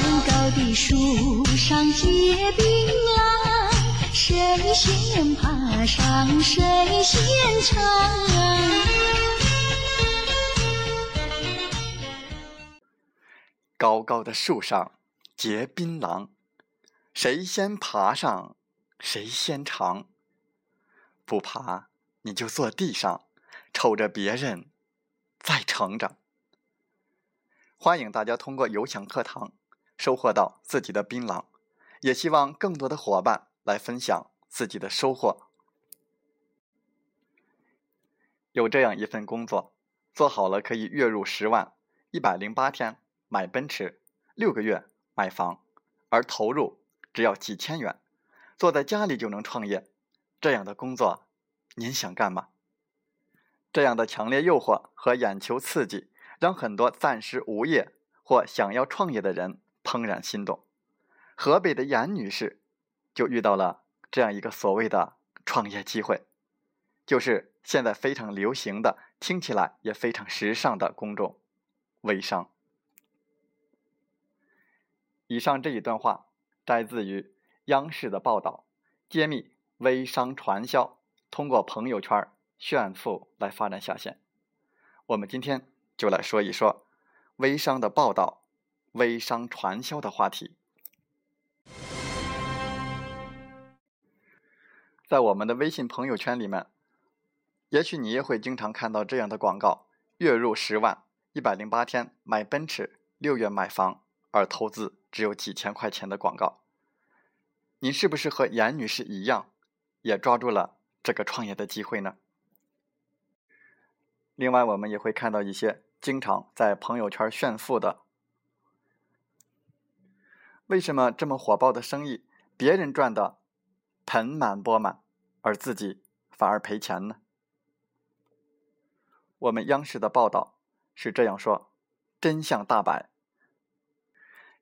高高的树上结槟榔，谁先爬上谁先尝。高高的树上结槟榔，谁先爬上谁先尝。不爬，你就坐地上，瞅着别人在成长。欢迎大家通过有享课堂收获到自己的槟榔，也希望更多的伙伴来分享自己的收获。有这样一份工作，做好了可以月入十万，一百零八天买奔驰，六个月买房，而投入只要几千元，坐在家里就能创业。这样的工作，您想干吗？这样的强烈诱惑和眼球刺激，让很多暂时无业或想要创业的人怦然心动。河北的严女士就遇到了这样一个所谓的创业机会，就是现在非常流行的、听起来也非常时尚的公众微商。以上这一段话摘自于央视的报道，揭秘。微商传销通过朋友圈炫富来发展下线，我们今天就来说一说微商的报道、微商传销的话题。在我们的微信朋友圈里面，也许你也会经常看到这样的广告：月入十万，一百零八天买奔驰，六月买房，而投资只有几千块钱的广告。你是不是和严女士一样？也抓住了这个创业的机会呢。另外，我们也会看到一些经常在朋友圈炫富的。为什么这么火爆的生意，别人赚的盆满钵满，而自己反而赔钱呢？我们央视的报道是这样说：真相大白，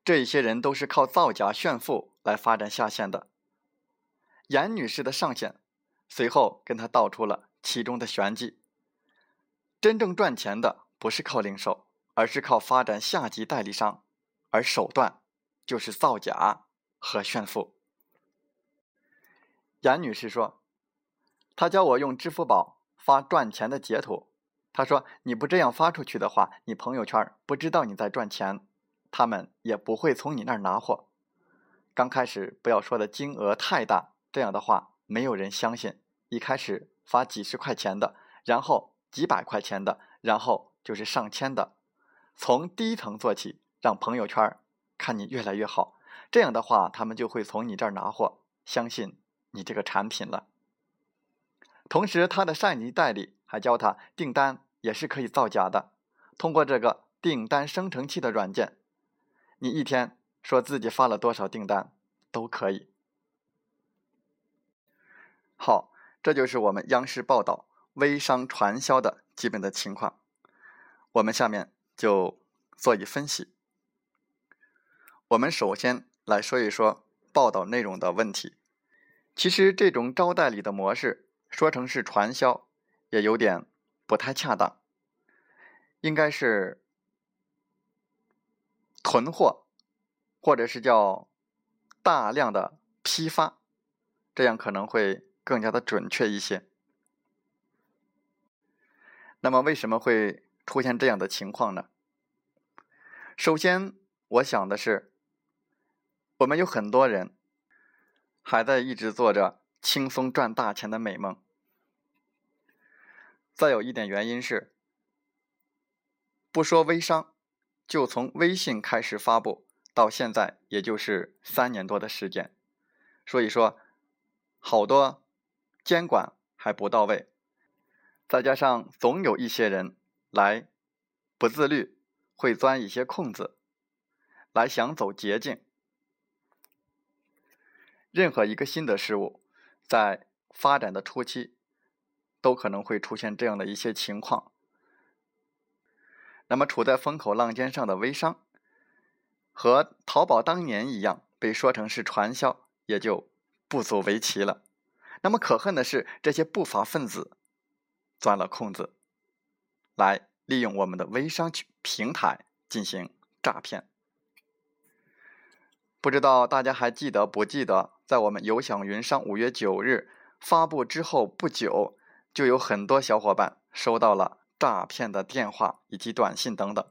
这一些人都是靠造假炫富来发展下线的。严女士的上线，随后跟她道出了其中的玄机。真正赚钱的不是靠零售，而是靠发展下级代理商，而手段就是造假和炫富。严女士说：“她教我用支付宝发赚钱的截图。她说，你不这样发出去的话，你朋友圈不知道你在赚钱，他们也不会从你那儿拿货。刚开始不要说的金额太大。”这样的话，没有人相信。一开始发几十块钱的，然后几百块钱的，然后就是上千的。从低层做起，让朋友圈看你越来越好。这样的话，他们就会从你这儿拿货，相信你这个产品了。同时，他的上级代理还教他订单也是可以造假的。通过这个订单生成器的软件，你一天说自己发了多少订单都可以。好，这就是我们央视报道微商传销的基本的情况。我们下面就做一分析。我们首先来说一说报道内容的问题。其实这种招代理的模式说成是传销，也有点不太恰当，应该是囤货，或者是叫大量的批发，这样可能会。更加的准确一些。那么，为什么会出现这样的情况呢？首先，我想的是，我们有很多人还在一直做着轻松赚大钱的美梦。再有一点原因是，不说微商，就从微信开始发布到现在，也就是三年多的时间，所以说，好多。监管还不到位，再加上总有一些人来不自律，会钻一些空子，来想走捷径。任何一个新的事物，在发展的初期，都可能会出现这样的一些情况。那么，处在风口浪尖上的微商，和淘宝当年一样，被说成是传销，也就不足为奇了。那么，可恨的是，这些不法分子钻了空子，来利用我们的微商平台进行诈骗。不知道大家还记得不记得，在我们有享云商五月九日发布之后不久，就有很多小伙伴收到了诈骗的电话以及短信等等。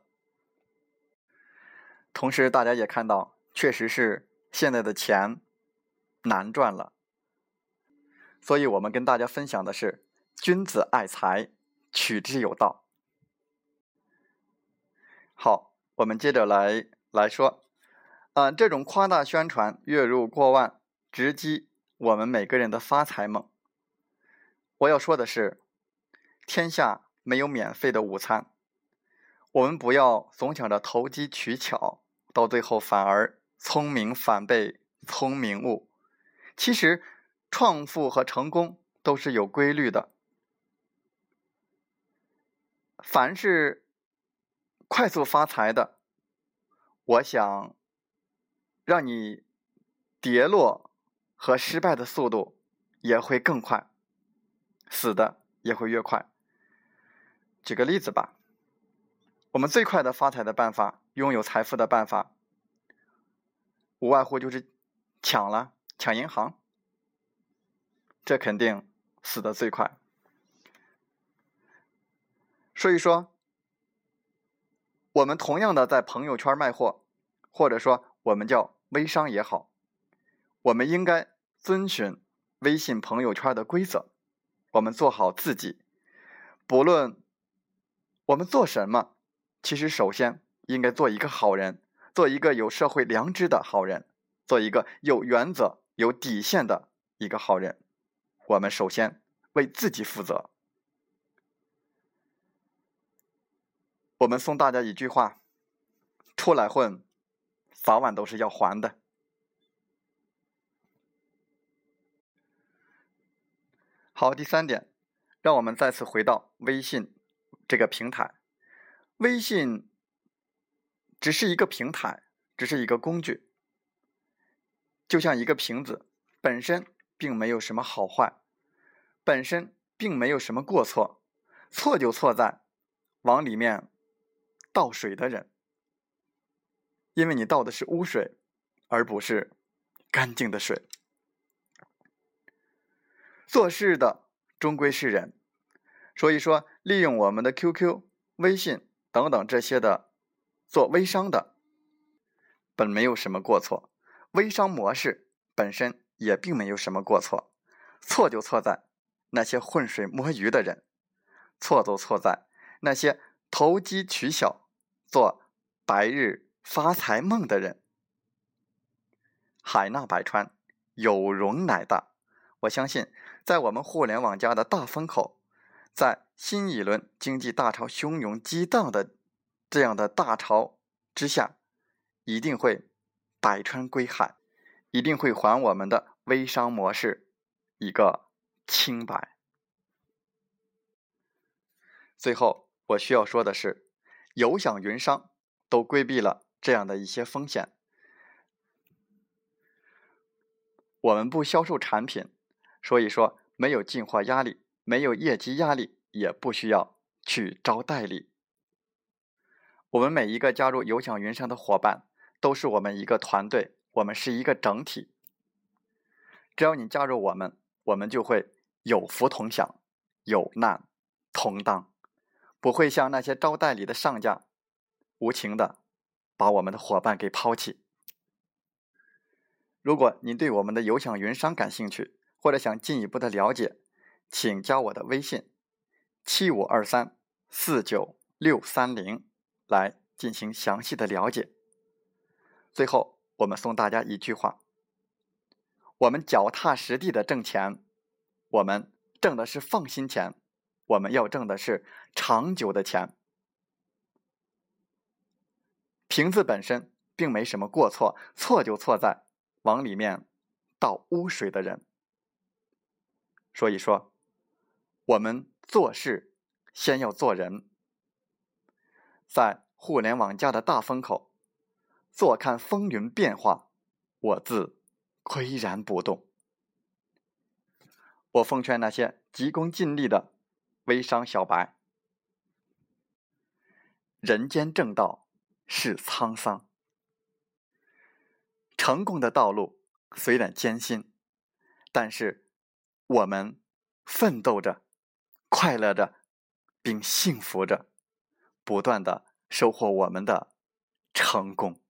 同时，大家也看到，确实是现在的钱难赚了。所以我们跟大家分享的是：君子爱财，取之有道。好，我们接着来来说，啊，这种夸大宣传、月入过万，直击我们每个人的发财梦。我要说的是，天下没有免费的午餐，我们不要总想着投机取巧，到最后反而聪明反被聪明误。其实。创富和成功都是有规律的。凡是快速发财的，我想让你跌落和失败的速度也会更快，死的也会越快。举个例子吧，我们最快的发财的办法，拥有财富的办法，无外乎就是抢了，抢银行。这肯定死的最快，所以说，我们同样的在朋友圈卖货，或者说我们叫微商也好，我们应该遵循微信朋友圈的规则，我们做好自己，不论我们做什么，其实首先应该做一个好人，做一个有社会良知的好人，做一个有原则、有底线的一个好人。我们首先为自己负责。我们送大家一句话：出来混，早晚都是要还的。好，第三点，让我们再次回到微信这个平台。微信只是一个平台，只是一个工具，就像一个瓶子，本身。并没有什么好坏，本身并没有什么过错，错就错在往里面倒水的人，因为你倒的是污水，而不是干净的水。做事的终归是人，所以说利用我们的 QQ、微信等等这些的做微商的，本没有什么过错，微商模式本身。也并没有什么过错，错就错在那些浑水摸鱼的人，错就错在那些投机取巧、做白日发财梦的人。海纳百川，有容乃大。我相信，在我们互联网加的大风口，在新一轮经济大潮汹涌激荡的这样的大潮之下，一定会百川归海。一定会还我们的微商模式一个清白。最后，我需要说的是，有享云商都规避了这样的一些风险。我们不销售产品，所以说没有进货压力，没有业绩压力，也不需要去招代理。我们每一个加入有享云商的伙伴，都是我们一个团队。我们是一个整体，只要你加入我们，我们就会有福同享，有难同当，不会像那些招代理的上家无情的把我们的伙伴给抛弃。如果您对我们的有享云商感兴趣，或者想进一步的了解，请加我的微信七五二三四九六三零来进行详细的了解。最后。我们送大家一句话：我们脚踏实地的挣钱，我们挣的是放心钱，我们要挣的是长久的钱。瓶子本身并没什么过错，错就错在往里面倒污水的人。所以说，我们做事先要做人。在互联网加的大风口，坐看风云变化，我自岿然不动。我奉劝那些急功近利的微商小白：人间正道是沧桑，成功的道路虽然艰辛，但是。我们奋斗着，快乐着，并幸福着，不断的收获我们的成功。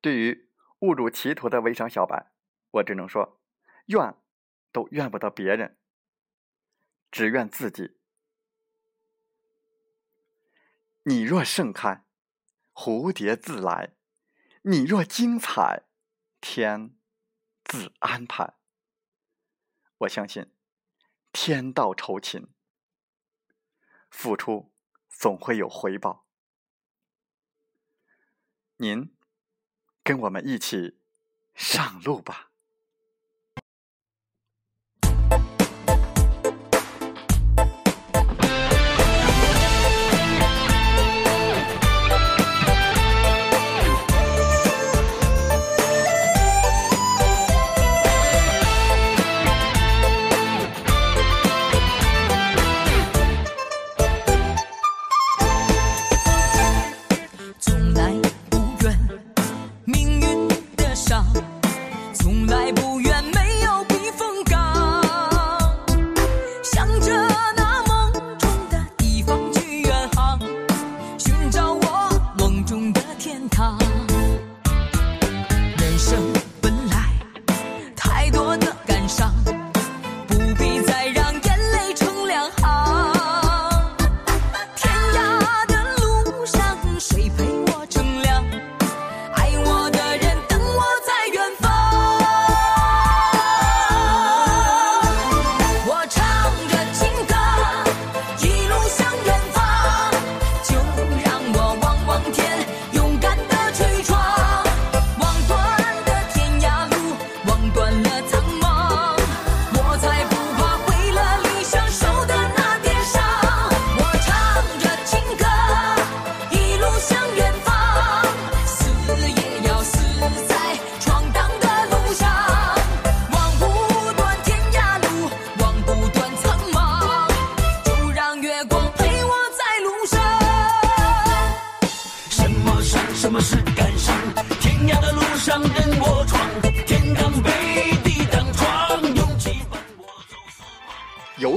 对于误入歧途的微商小白，我只能说，怨都怨不得别人，只怨自己。你若盛开，蝴蝶自来；你若精彩，天自安排。我相信，天道酬勤，付出总会有回报。您跟我们一起上路吧。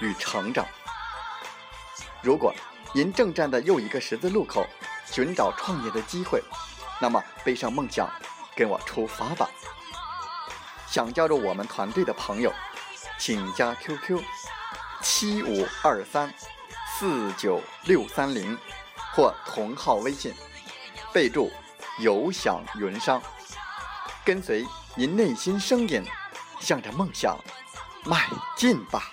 与成长。如果您正站在又一个十字路口，寻找创业的机会，那么背上梦想，跟我出发吧。想加入我们团队的朋友，请加 QQ 七五二三四九六三零或同号微信，备注“有享云商”，跟随您内心声音，向着梦想迈进吧。